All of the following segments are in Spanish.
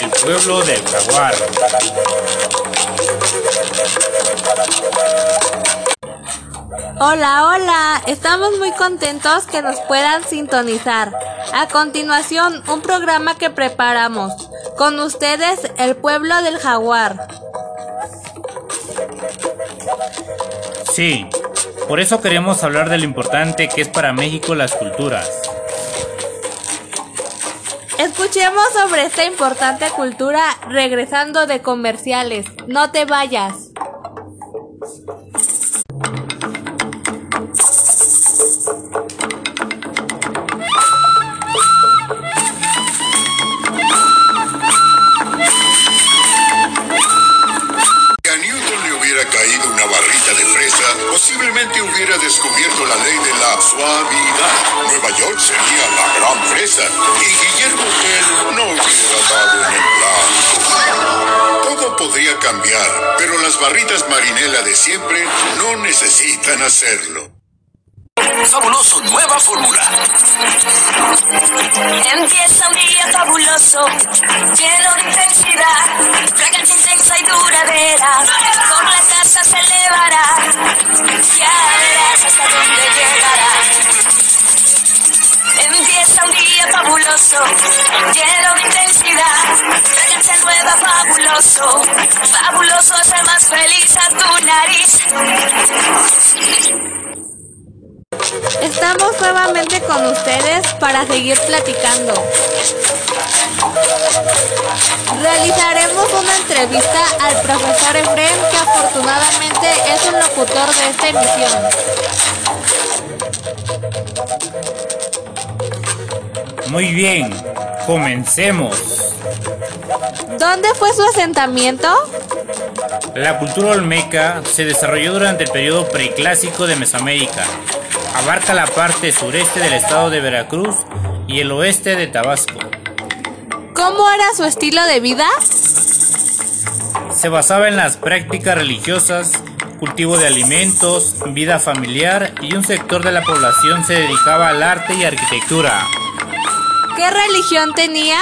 El pueblo del jaguar. Hola, hola, estamos muy contentos que nos puedan sintonizar. A continuación, un programa que preparamos. Con ustedes, el pueblo del jaguar. Sí, por eso queremos hablar de lo importante que es para México las culturas. Escuchemos sobre esta importante cultura regresando de comerciales. No te vayas. Posiblemente hubiera descubierto la ley de la suavidad. Nueva York sería la gran fresa y Guillermo Tell no hubiera dado en el blanco. Todo podría cambiar, pero las barritas marinela de siempre no necesitan hacerlo. Fabuloso, nueva fórmula. Empieza un día fabuloso, lleno de intensidad, fragancia intensa y duradera, por la casa se elevará, ya verás hasta dónde llegará. Empieza un día fabuloso, lleno de intensidad, fragancia nueva, fabuloso, fabuloso hace más feliz a tu nariz. Estamos nuevamente con ustedes para seguir platicando. Realizaremos una entrevista al profesor Efren, que afortunadamente es un locutor de esta emisión. Muy bien, comencemos. ¿Dónde fue su asentamiento? La cultura olmeca se desarrolló durante el periodo preclásico de Mesoamérica. Abarca la parte sureste del estado de Veracruz y el oeste de Tabasco. ¿Cómo era su estilo de vida? Se basaba en las prácticas religiosas, cultivo de alimentos, vida familiar y un sector de la población se dedicaba al arte y arquitectura. ¿Qué religión tenía?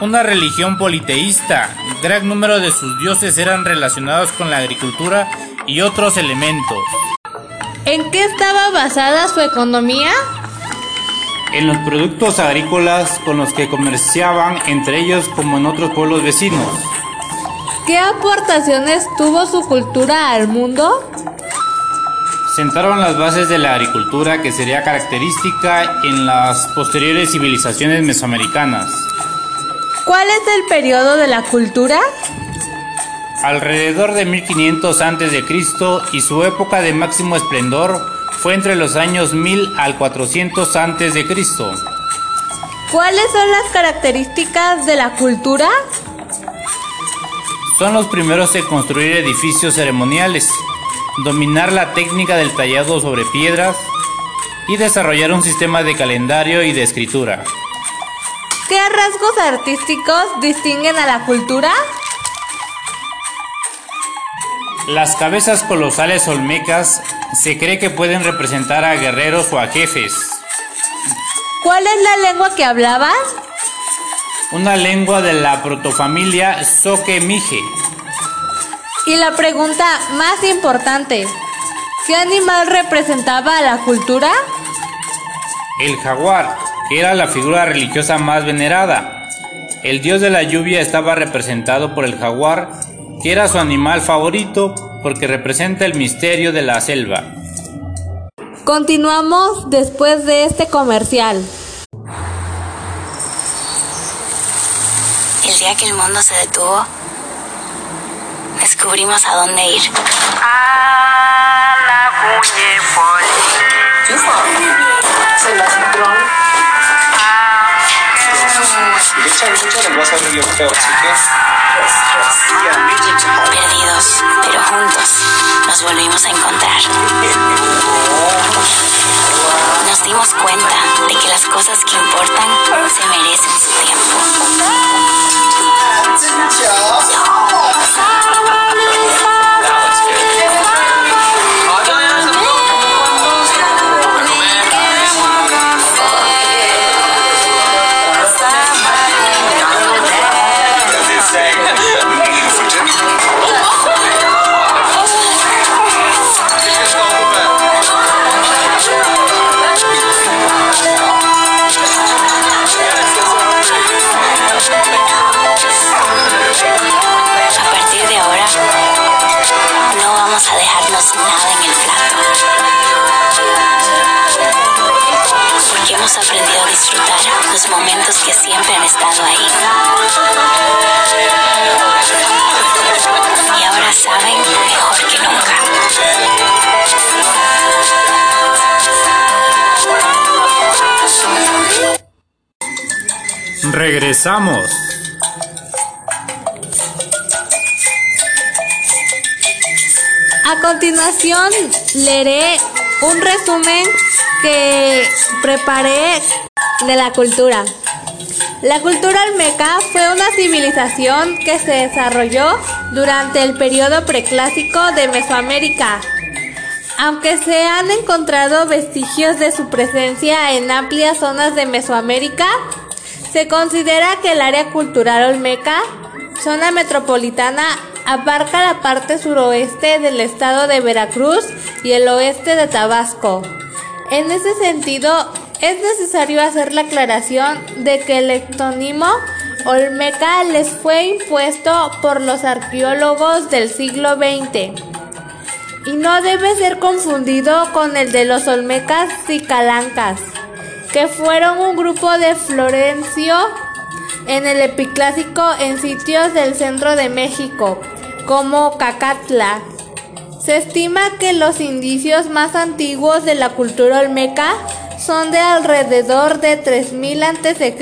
Una religión politeísta, gran número de sus dioses eran relacionados con la agricultura y otros elementos. ¿En qué estaba basada su economía? En los productos agrícolas con los que comerciaban entre ellos como en otros pueblos vecinos. ¿Qué aportaciones tuvo su cultura al mundo? Sentaron las bases de la agricultura que sería característica en las posteriores civilizaciones mesoamericanas. ¿Cuál es el periodo de la cultura? Alrededor de 1500 a.C. y su época de máximo esplendor fue entre los años 1000 al 400 a.C. ¿Cuáles son las características de la cultura? Son los primeros en construir edificios ceremoniales, dominar la técnica del tallado sobre piedras y desarrollar un sistema de calendario y de escritura. ¿Qué rasgos artísticos distinguen a la cultura? Las cabezas colosales olmecas se cree que pueden representar a guerreros o a jefes. ¿Cuál es la lengua que hablaban? Una lengua de la protofamilia Soque-Mije. Y la pregunta más importante, ¿qué animal representaba a la cultura? El jaguar, que era la figura religiosa más venerada. El dios de la lluvia estaba representado por el jaguar, que era su animal favorito porque representa el misterio de la selva. Continuamos después de este comercial. El día que el mundo se detuvo, descubrimos a dónde ir. Perdidos, pero juntos, nos volvimos a encontrar. Nos dimos cuenta de que las cosas que vamos a dejarnos nada en el plato. Porque hemos aprendido a disfrutar los momentos que siempre han estado ahí. Y ahora saben mejor que nunca. Regresamos A continuación leeré un resumen que preparé de la cultura. La cultura olmeca fue una civilización que se desarrolló durante el periodo preclásico de Mesoamérica. Aunque se han encontrado vestigios de su presencia en amplias zonas de Mesoamérica, se considera que el área cultural olmeca, zona metropolitana, abarca la parte suroeste del estado de Veracruz y el oeste de Tabasco. En ese sentido, es necesario hacer la aclaración de que el ectónimo olmeca les fue impuesto por los arqueólogos del siglo XX y no debe ser confundido con el de los olmecas cicalancas, que fueron un grupo de Florencio en el epiclásico en sitios del centro de México, como Cacatla. Se estima que los indicios más antiguos de la cultura olmeca son de alrededor de 3000 a.C.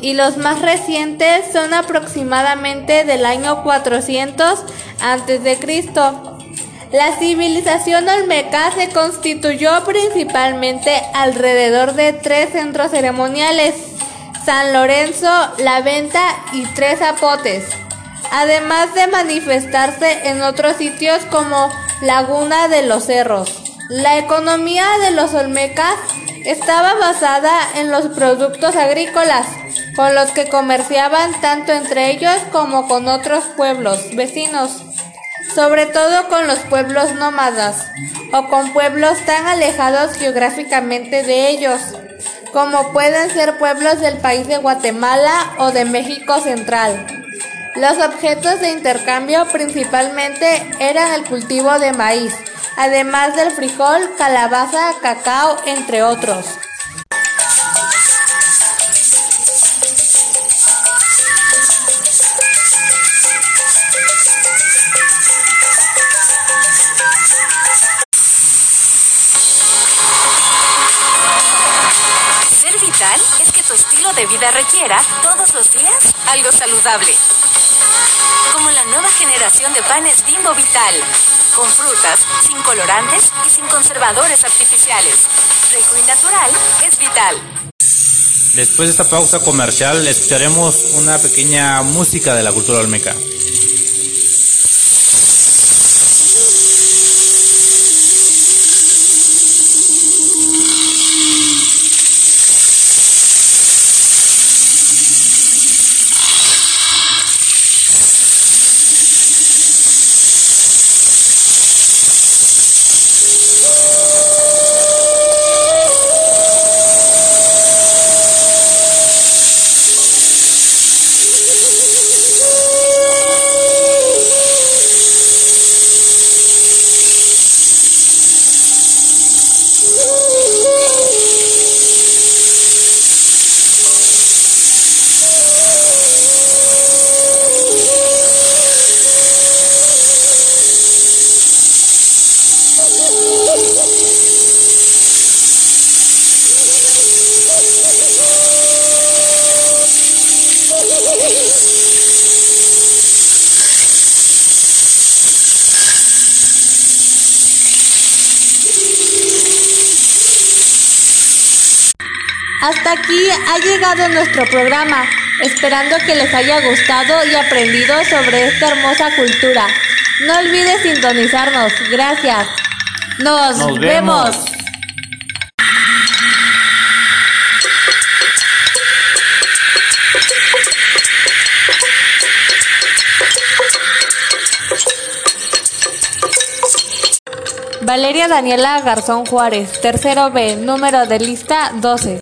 y los más recientes son aproximadamente del año 400 a.C. La civilización olmeca se constituyó principalmente alrededor de tres centros ceremoniales, San Lorenzo, La Venta y Tres Zapotes, además de manifestarse en otros sitios como Laguna de los Cerros. La economía de los olmecas estaba basada en los productos agrícolas, con los que comerciaban tanto entre ellos como con otros pueblos vecinos sobre todo con los pueblos nómadas o con pueblos tan alejados geográficamente de ellos, como pueden ser pueblos del país de Guatemala o de México Central. Los objetos de intercambio principalmente eran el cultivo de maíz, además del frijol, calabaza, cacao, entre otros. Ser vital es que tu estilo de vida requiera todos los días algo saludable. Como la nueva generación de panes Bimbo Vital, con frutas, sin colorantes y sin conservadores artificiales. Rico y natural es vital. Después de esta pausa comercial escucharemos una pequeña música de la cultura olmeca. Hasta aquí ha llegado nuestro programa, esperando que les haya gustado y aprendido sobre esta hermosa cultura. No olvides sintonizarnos. Gracias. Nos, Nos vemos. vemos. Valeria Daniela Garzón Juárez, tercero B, número de lista 12.